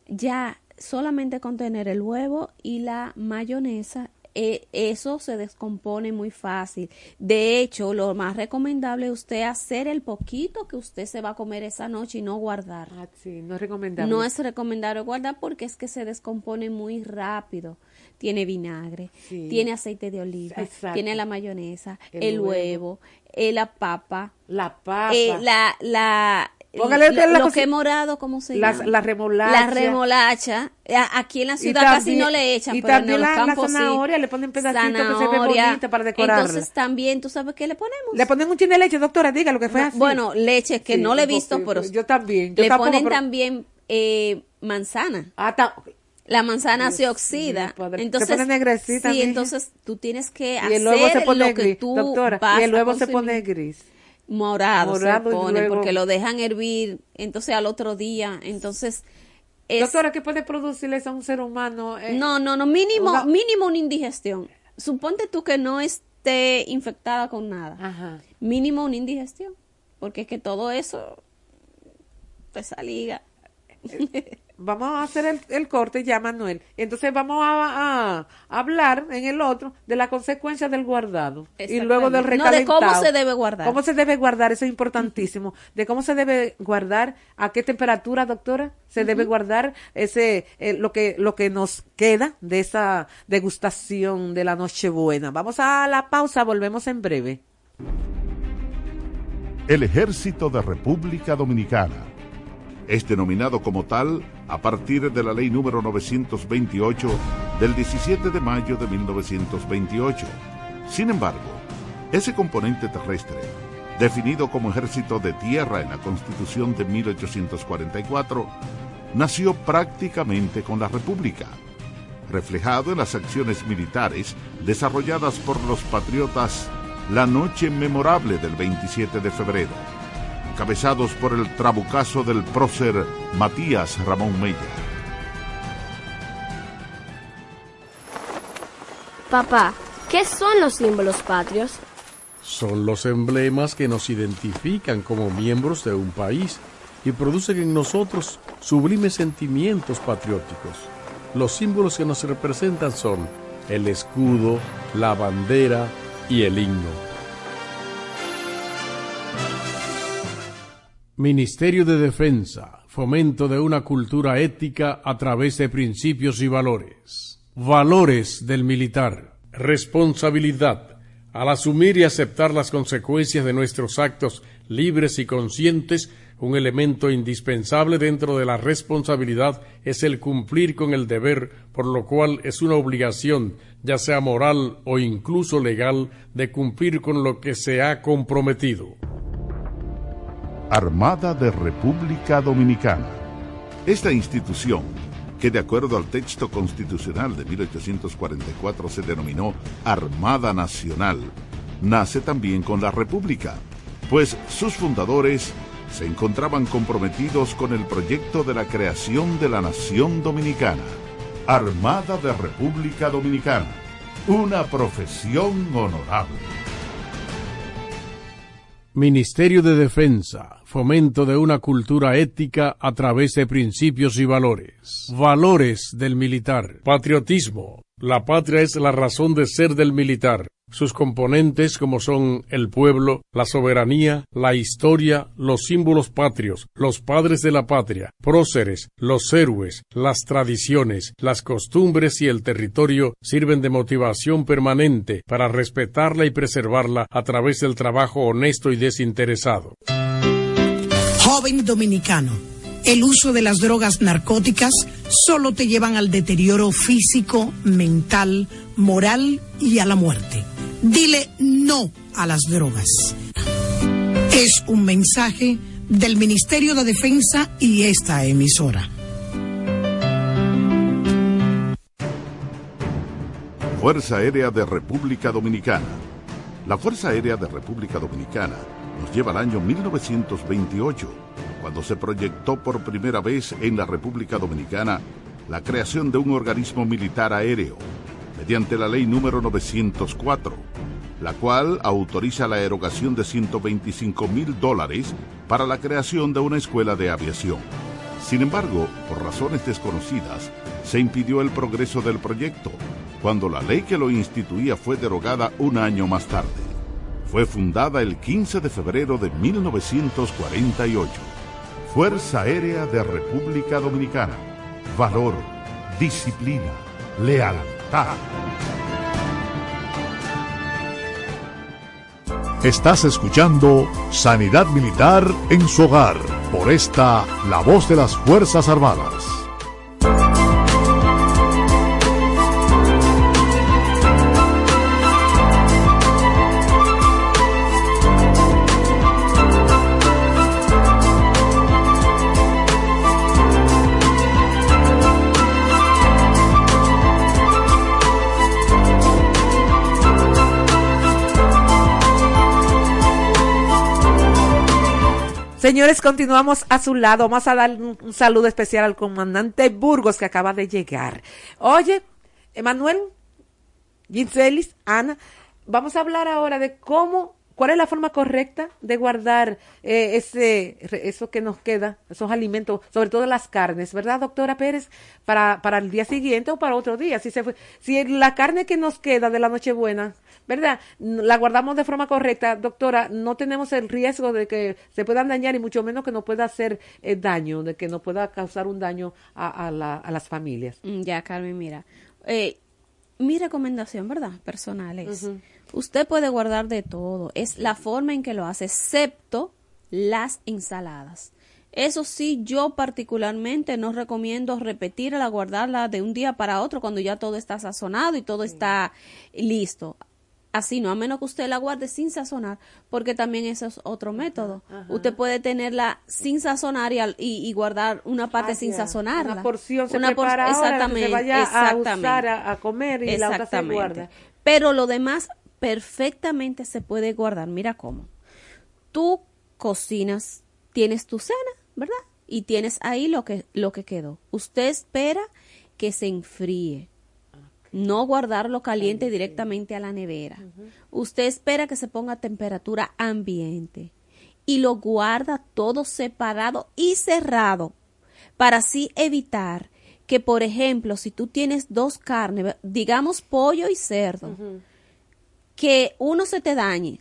H: Ya solamente con tener el huevo y la mayonesa, eh, eso se descompone muy fácil. De hecho, lo más recomendable es usted hacer el poquito que usted se va a comer esa noche y no guardar.
G: Ah, sí, no es recomendable.
H: No es recomendable guardar porque es que se descompone muy rápido. Tiene vinagre,
G: Sí.
H: tiene aceite de oliva,
G: Exacto.
H: tiene la mayonesa,
G: El
H: el,
G: huevo.
H: huevo, eh, la papa,
G: la papa,
H: eh, la, la,
G: Póngale
H: la-
G: la
H: que morado, ¿cómo se
G: la,
H: llama?
G: la remolacha.
H: La remolacha. Aquí en la ciudad casi no le echan,
G: y
H: pero en
G: también
H: los
G: la- la
H: campos sí.
G: zanahoria, le ponen pedacitos que se ve bonita para decorarla.
H: Entonces también, ¿tú sabes qué le ponemos?
G: Le ponen un chin de leche, doctora, diga lo que fue así.
H: Bueno, leche que
G: Sí,
H: no le he visto, pero
G: yo también. Yo
H: le
G: tampoco,
H: ponen
G: pero-
H: también eh, manzana.
G: Ah, ta-
H: La manzana se oxida. Entonces,
G: Se pone negrecita,
H: sí,
G: mija.
H: entonces tú tienes que
G: y
H: hacer
G: el huevo se pone
H: lo que tú
G: doctora,
H: vas
G: y el
H: a
G: huevo se pone gris.
H: Morado, se pone
G: luego-
H: porque lo dejan hervir, entonces al otro día, entonces es-
G: Doctora, ¿qué puede producirles a un ser humano? eh,
H: no, no, no, mínimo,
G: una-
H: mínimo una indigestión. Suponte tú que no esté infectada con nada.
G: Ajá.
H: Mínimo una indigestión, porque es que todo eso te saliga.
G: Vamos a hacer el, el corte ya, Manuel. Entonces vamos a, a hablar en el otro de la consecuencia del guardado y luego del
H: Exactamente. No, de
G: recalentado.
H: cómo se debe guardar.
G: ¿Cómo se debe guardar? Eso es importantísimo. De cómo se debe guardar, a qué temperatura, doctora, se debe guardar ese eh, lo que lo que nos queda de esa degustación de la Nochebuena. Vamos a la pausa, volvemos en breve.
B: El Ejército de República Dominicana es denominado como tal a partir de la ley número 928 del 17 de mayo de 1928. Sin embargo, ese componente terrestre, definido como ejército de tierra en la Constitución de 1844, nació prácticamente con la República, reflejado en las acciones militares desarrolladas por los patriotas la noche memorable del 27 de febrero encabezados por el trabucazo del prócer Matías Ramón Mella.
I: Papá, ¿qué son los símbolos patrios?
E: Son los emblemas que nos identifican como miembros de un país y producen en nosotros sublimes sentimientos patrióticos. Los símbolos que nos representan son el escudo, la bandera y el himno. Ministerio de Defensa, fomento de una cultura ética a través de principios y valores. Valores del militar. Responsabilidad. Al asumir y aceptar las consecuencias de nuestros actos libres y conscientes, un elemento indispensable dentro de la responsabilidad es el cumplir con el deber, por lo cual es una obligación, ya sea moral o incluso legal, de cumplir con lo que se ha comprometido.
B: Armada de República Dominicana. Esta institución, que de acuerdo al texto constitucional de 1844 se denominó Armada Nacional, nace también con la República, pues sus fundadores se encontraban comprometidos con el proyecto de la creación de la nación dominicana. Armada de República Dominicana, una profesión honorable.
E: Ministerio de Defensa, fomento de una cultura ética a través de principios y valores. Valores del militar. Patriotismo. La patria es la razón de ser del militar sus componentes como son el pueblo, la soberanía, la historia, los símbolos patrios, los padres de la patria, próceres, los héroes, las tradiciones, las costumbres y el territorio sirven de motivación permanente para respetarla y preservarla a través del trabajo honesto y desinteresado.
J: Joven dominicano, el uso de las drogas narcóticas solo te llevan al deterioro físico, mental, moral y a la muerte. Dile no a las drogas. Es un mensaje del Ministerio de Defensa y esta emisora.
B: Fuerza Aérea de República Dominicana. La Fuerza Aérea de República Dominicana nos lleva al año 1928, cuando se proyectó por primera vez en la República Dominicana la creación de un organismo militar aéreo mediante la ley número 904, la cual autoriza la erogación de 125 mil dólares para la creación de una escuela de aviación. Sin embargo, por razones desconocidas, se impidió el progreso del proyecto, cuando la ley que lo instituía fue derogada un año más tarde. Fue fundada el 15 de febrero de 1948. Fuerza Aérea de República Dominicana. Valor, disciplina, lealtad
D: Estás escuchando Sanidad Militar en su hogar por esta La Voz de las Fuerzas Armadas.
G: Señores, continuamos a su lado. Vamos a dar un, saludo especial al comandante Burgos que acaba de llegar. Oye, Emanuel, Ginselis, Ana, vamos a hablar ahora de cómo ¿Cuál es la forma correcta de guardar eh, ese, eso que nos queda, esos alimentos, sobre todo las carnes, ¿verdad, doctora Pérez? Para, para el día siguiente o para otro día. Si, se fue, si la carne que nos queda de la Nochebuena, ¿verdad? La guardamos de forma correcta, doctora, no tenemos el riesgo de que se puedan dañar y mucho menos que nos pueda hacer eh, daño, de que nos pueda causar un daño a, la, a las familias.
H: Mm, ya, Carmen, mira. Eh, mi recomendación, ¿verdad? Personal es, usted puede guardar de todo, es la forma en que lo hace, excepto las ensaladas. Eso sí, yo particularmente no recomiendo repetir la guardarla de un día para otro cuando ya todo está sazonado y todo está listo. Así no, a menos que usted la guarde sin sazonar, porque también eso es otro método. Usted puede tenerla sin sazonar y, guardar una parte sin sazonarla.
G: Una porción se prepara exactamente, vaya exactamente, a a, comer y la otra se guarda.
H: Pero lo demás perfectamente se puede guardar. Mira cómo. Tú cocinas, tienes tu cena, ¿verdad? Y tienes ahí lo que, lo que quedó. Usted espera que se enfríe no guardarlo caliente directamente a la nevera. Usted espera que se ponga a temperatura ambiente y lo guarda todo separado y cerrado para así evitar que, por ejemplo, si tú tienes dos carnes, digamos pollo y cerdo, que uno se te dañe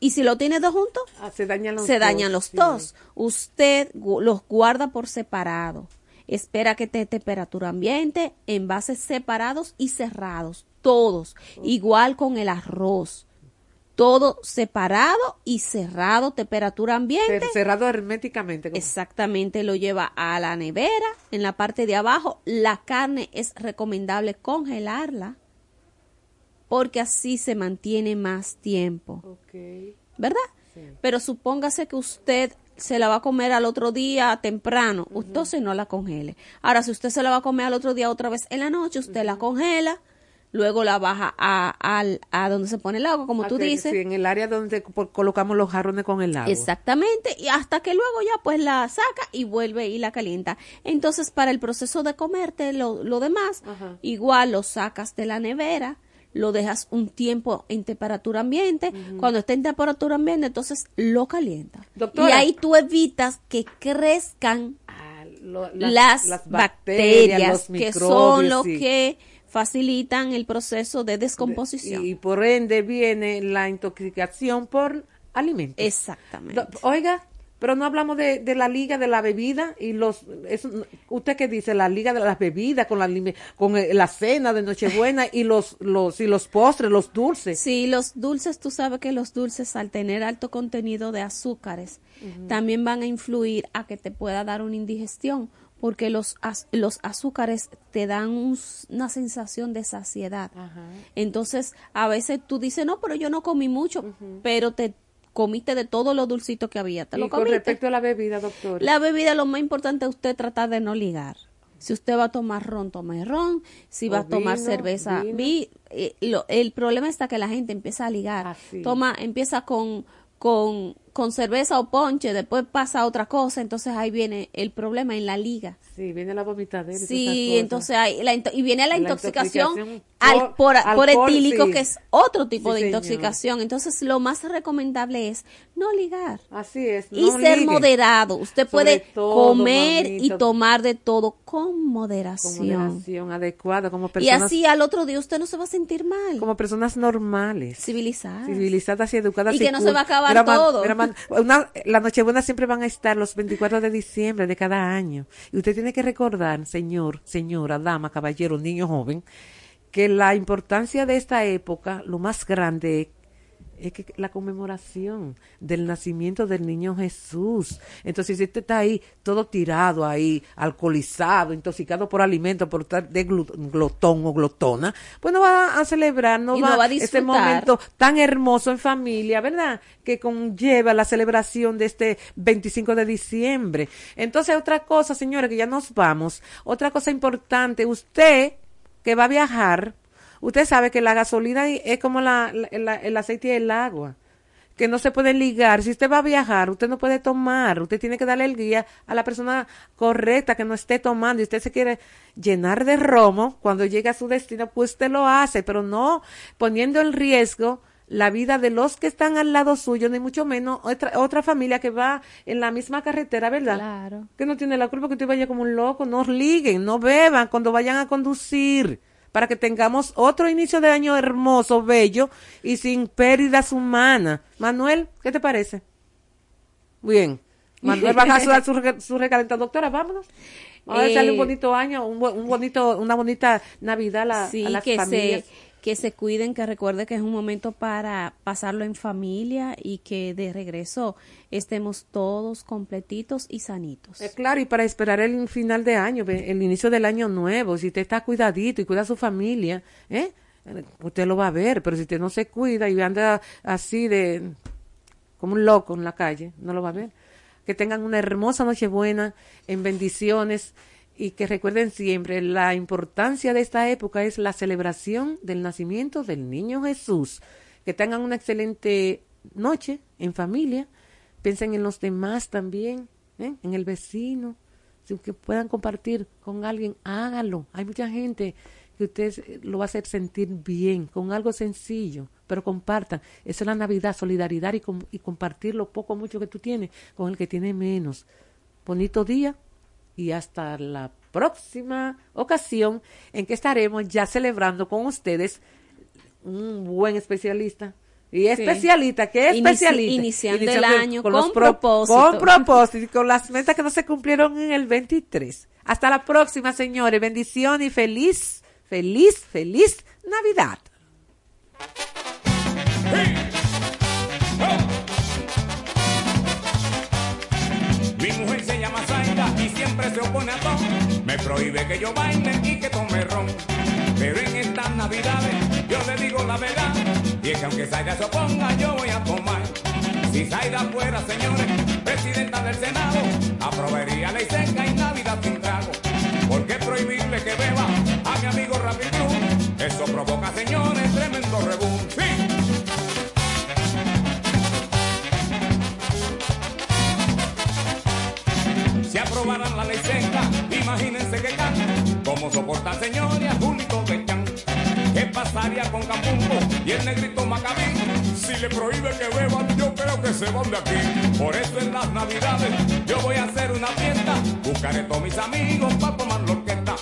H: Y si lo tiene dos juntos,
G: Ah, se dañan los
H: se
G: dos,
H: dañan los
G: sí.
H: dos. Usted los guarda por separado. Espera que esté temperatura ambiente, envases separados y cerrados, todos. Igual con el arroz. Todo separado y cerrado, temperatura ambiente.
G: Cer- Cerrado herméticamente.
H: Exactamente, lo lleva a la nevera, en la parte de abajo. La carne es recomendable congelarla porque así se mantiene más tiempo. ¿verdad? Pero supóngase que usted se la va a comer al otro día temprano, entonces no la congele. Ahora, si usted se la va a comer al otro día otra vez en la noche, usted la congela, luego la baja a, al- a donde se pone el agua, como tú
G: que-
H: dices.
G: Sí, en el área donde colocamos los jarrones con el agua.
H: Exactamente, y hasta que luego ya pues la saca y vuelve y la calienta. Entonces, para el proceso de comerte lo, lo demás,
G: Ajá.
H: igual lo sacas de la nevera, lo dejas un tiempo en temperatura ambiente. Cuando esté en temperatura ambiente, entonces lo calienta.
G: Doctora.
H: Y ahí tú evitas que crezcan
G: Ah, lo-
H: las,
G: las
H: bacterias,
G: los
H: que son
G: microbios,
H: lo
G: sí.
H: que facilitan el proceso de descomposición.
G: Y por ende viene la intoxicación por alimentos.
H: Exactamente.
G: Do- Oiga, pero no hablamos de, de la liga de la bebida y los eso, usted qué dice la liga de las bebidas con la con eh, la cena de Nochebuena y los los y los postres, los dulces.
H: Sí, los dulces, tú sabes que los dulces al tener alto contenido de azúcares también van a influir a que te pueda dar una indigestión porque los, az- los azúcares te dan un una sensación de saciedad. Entonces, a veces tú dices, no, pero yo no comí mucho, pero te comiste de todo lo dulcito que había, te
G: y
H: lo
G: con
H: comiste.
G: respecto a la bebida, doctor.
H: La bebida, lo más importante es usted tratar de no ligar. Si usted va a tomar ron, tome ron. Si va a tomar cerveza, vi- eh, lo- el problema está que la gente empieza a ligar.
G: Así.
H: Toma, empieza con, con, con cerveza o ponche, después pasa a otra cosa, entonces ahí viene el problema en la liga.
G: Sí, viene la vomitadera.
H: Sí, entonces la into- y viene la
G: La
H: intoxicación,
G: intoxicación
H: al,
G: por
H: etílico,
G: sí.
H: que es otro tipo
G: Sí,
H: de
G: señor.
H: intoxicación. Entonces, lo más recomendable es no ligar
G: Así es.
H: y ser moderado. Usted
G: Sobre
H: puede
G: todo,
H: comer y tomar de todo con
G: con
H: moderación.
G: moderación adecuada como
H: Y
G: personas
H: así al otro día usted no se va a sentir mal.
G: como personas normales.
H: Civilizadas.
G: civilizadas y educadas
H: Y que no se va a acabar todo.
G: mira, man, una- la Nochebuena siempre van a estar los 24 de diciembre de cada año. Y usted tiene que recordar, señor, señora, dama, caballero, niño, joven, que la importancia de esta época, lo más grande es que la conmemoración del nacimiento del niño Jesús. Entonces, si usted está ahí todo tirado ahí, alcoholizado, intoxicado por alimentos, por estar de glotón o glotona, pues no va a celebrar, no,
H: Y
G: va,
H: no va a disfrutar.
G: momento tan hermoso en familia, ¿verdad? Que conlleva la celebración de este 25 de diciembre. Entonces, otra cosa, señores, que ya nos vamos, otra cosa importante, usted que va a viajar, usted sabe que la gasolina es como la, el aceite y el agua que no se pueden ligar. Si usted va a viajar, usted no puede tomar. Usted tiene que darle el guía a la persona correcta que no esté tomando. Y usted se quiere llenar de romo cuando llegue a su destino, pues usted lo hace, pero no poniendo en riesgo la vida de los que están al lado suyo, ni mucho menos otra, otra familia que va en la misma carretera, ¿verdad?
H: Claro.
G: Que no tiene la culpa que usted vaya como un loco. No liguen, no beban cuando vayan a conducir para que tengamos otro inicio de año hermoso, bello y sin pérdidas humanas. Manuel, ¿qué te parece? Bien. Manuel va a sudar su, su recalentado. Doctora, vámonos. Vamos a
H: Eh,
G: un bonito año, un, un bonito, una bonita Navidad a, la-
H: Sí,
G: a las
H: que
G: familias.
H: se, que se cuiden, que recuerde que es un momento para pasarlo en familia y que de regreso estemos todos completitos y sanitos.
G: Eh, claro, y para esperar el final de año, el inicio del año nuevo, si usted está cuidadito y cuida a su familia, ¿eh? Usted lo va a ver, pero si usted no se cuida y anda así de como un loco en la calle, no lo va a ver. Que tengan una hermosa Nochebuena en bendiciones y que recuerden siempre la importancia de esta época es la celebración del nacimiento del niño Jesús. Que tengan una excelente noche en familia, piensen en los demás también, ¿eh? en el vecino, si que puedan compartir con alguien, hágalo. Hay mucha gente que usted eh, lo va a hacer sentir bien con algo sencillo, pero compartan. Eso es la Navidad, solidaridad y, y compartir lo poco mucho que tú tienes con el que tiene menos. Bonito día y hasta la próxima ocasión en que estaremos ya celebrando con ustedes un buen especialista Y especialista, ¿qué es
H: Inici-
G: especialista?
H: iniciando el año con
G: los
H: propósito.
G: Con propósito con las metas que no se cumplieron en el 23. Hasta la próxima, señores. Bendición y feliz, feliz, feliz Navidad.
F: Mi mujer se llama siempre se opone a todo. Me prohíbe que yo baile y que tome ron. Pero en estas navidades yo le digo la verdad. Y es que aunque Zaida se oponga, yo voy a tomar. Si Zaida fuera, señores, presidenta del Senado, aprobaría ley seca y Navidad sin trago. ¿Por qué prohibirle que beba a mi amigo Rapid? Eso provoca, señores, tremendo rebú. Sí. Si aprobaran la ley seca, imagínense que can, cómo soporta señores a Julito de Chan. ¿Qué pasaría con Capumbo y el negrito Macabí? Si le prohíbe que beban, yo creo que se van de aquí. Por eso en las navidades yo voy a hacer una fiesta. Buscaré todos mis amigos para tomar la orquesta.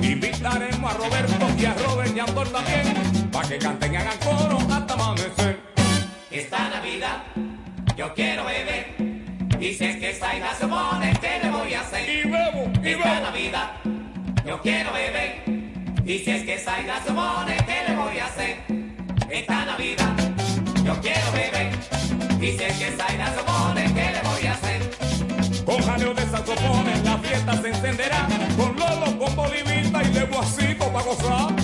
F: Invitaremos a Roberto y a Robert y a Andor también, para que canten y hagan coro hasta amanecer.
K: Esta Navidad yo quiero beber. Y si es que Zaida se pone, ¿qué le voy a hacer?
F: Y bebo, y
K: Esta
F: bebo.
K: Navidad yo quiero beber. Y si es que Zaida se pone, ¿qué le voy a hacer? Esta Navidad yo quiero beber. Y si es que Zaida se pone, ¿qué le voy a hacer?
F: Con jaleo de saxofones la fiesta se encenderá. Con Lolo, con Bolivita y de Guasito para gozar.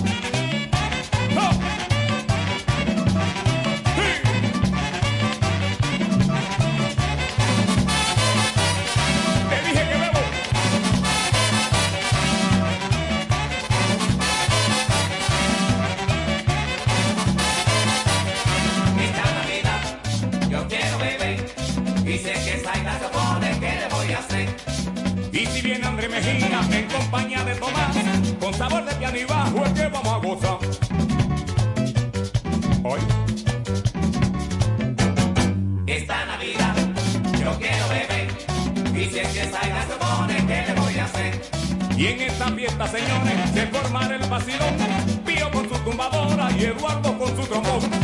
F: Señores, se formará el vacilón. Pío con su tumbadora y Eduardo con su trombón.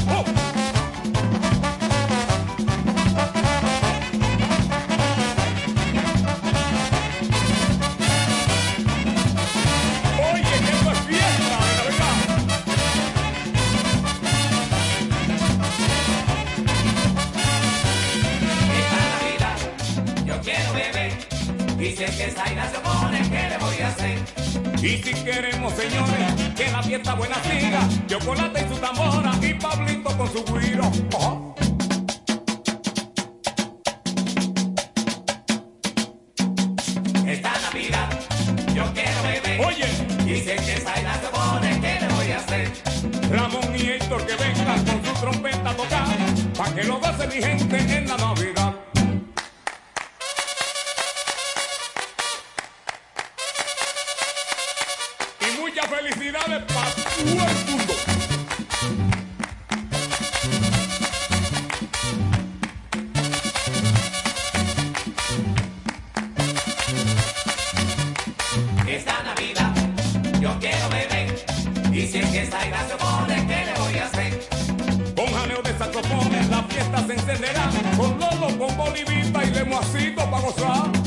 D: mostrar.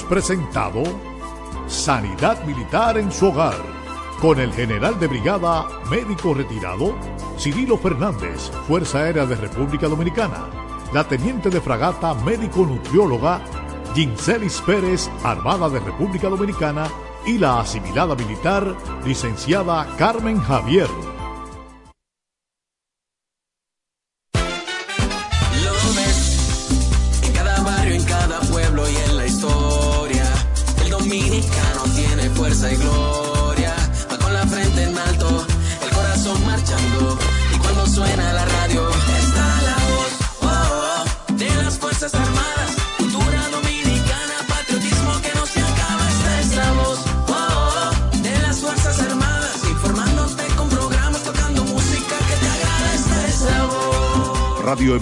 D: Presentado Sanidad Militar en su hogar con el general de brigada médico retirado Cirilo Fernández, Fuerza Aérea de República Dominicana, la teniente de fragata médico nutrióloga Ginselis Pérez, Armada de República Dominicana, y la asimilada militar licenciada Carmen Javier.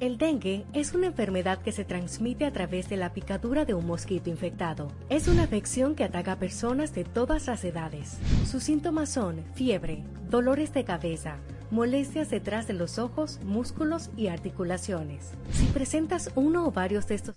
A: El dengue es una enfermedad que se transmite a través de la picadura de un mosquito infectado. Es una afección que ataca a personas de todas las edades. Sus síntomas son fiebre, dolores de cabeza, molestias detrás de los ojos, músculos y articulaciones. Si presentas uno o varios de estos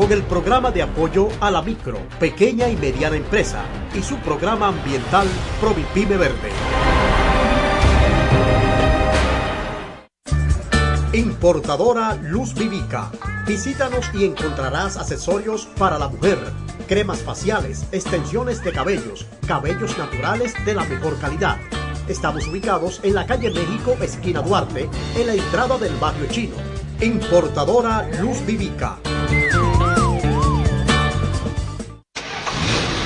L: con el programa de apoyo a la micro, pequeña y mediana empresa y su programa ambiental Provipime Verde. Importadora Luz Vivica. Visítanos y encontrarás accesorios para la mujer, cremas faciales, extensiones de cabellos, cabellos naturales de la mejor calidad. Estamos ubicados en la calle México, esquina Duarte, en la entrada del barrio chino. Importadora Luz Vivica.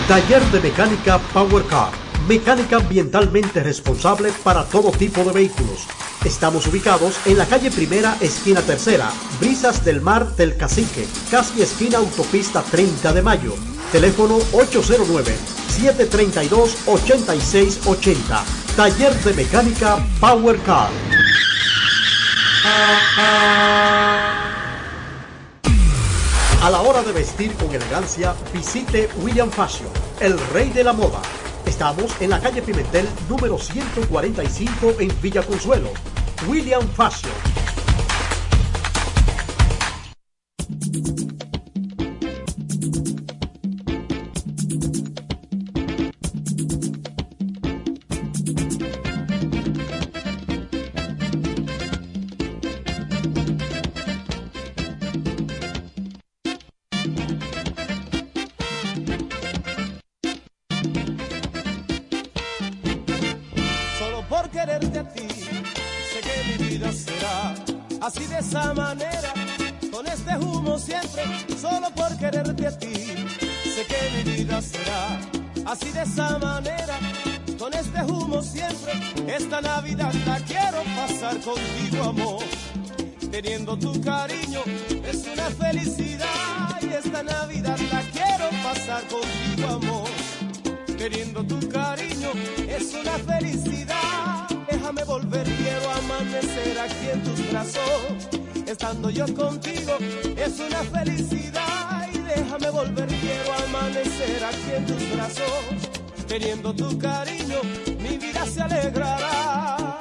L: Taller de mecánica Power Car. Mecánica ambientalmente responsable para todo tipo de vehículos. Estamos ubicados en la calle Primera, esquina Tercera, Brisas del Mar del Cacique, casi esquina Autopista 30 de Mayo. Teléfono 809-732-8680. Taller de mecánica Power Car. A la hora de vestir con elegancia, visite William Fashion, el rey de la moda. Estamos en la calle Pimentel número 145 en Villa Consuelo. William Fashion.
C: Tu cariño, mi vida se alegrará.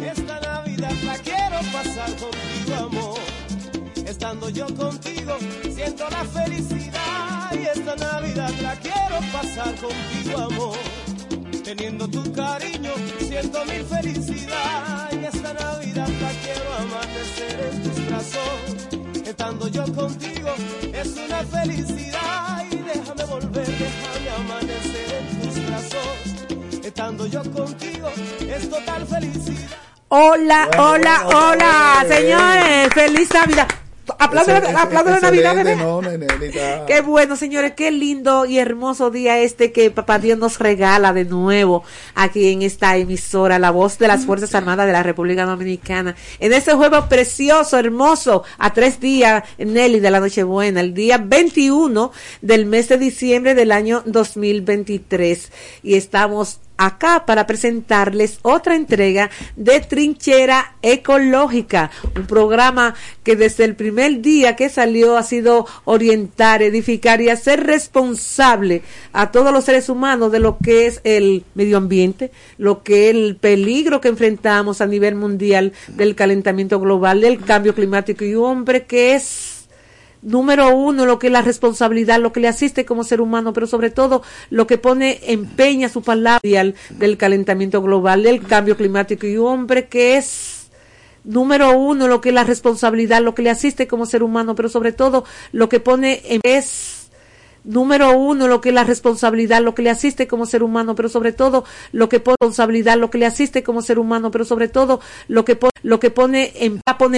C: Esta Navidad la quiero pasar contigo, amor. Estando yo contigo, siento la felicidad. Y esta Navidad la quiero pasar contigo, amor. Teniendo tu cariño, siento mi felicidad. Y esta Navidad la quiero amanecer en tus brazos. Estando yo contigo, es una felicidad. Y déjame volver, déjame amanecer en tus brazos. Estando yo contigo, es total felicidad.
G: Hola, hola, hola, señores. Feliz Navidad. Aplaude la Navidad, bebé.
M: No, nenita.
G: Qué bueno, señores, qué lindo y hermoso día este que Papá Dios nos regala de nuevo aquí en esta emisora, la voz de las Fuerzas Armadas de la República Dominicana. En este juego precioso, hermoso, a tres días, Nelly, de la Nochebuena, el día 21 del mes de diciembre del año 2023. Y estamos acá para presentarles otra entrega de Trinchera Ecológica, un programa que desde el primer día que salió ha sido orientar, edificar y hacer responsable a todos los seres humanos de lo que es el medio ambiente, lo que es el peligro que enfrentamos a nivel mundial del calentamiento global, del cambio climático y hombre que es número uno, lo que es la responsabilidad, lo que le asiste como ser humano, pero sobre todo lo que pone empeña su palabra del calentamiento global, del cambio climático y hombre que es número uno, lo que es la responsabilidad, lo que le asiste como ser humano, pero sobre todo lo que pone en es número uno, lo que es la responsabilidad, lo que le asiste como ser humano, pero sobre todo lo que pone responsabilidad, lo que le asiste como ser humano, pero sobre todo lo que pone, lo que pone en pone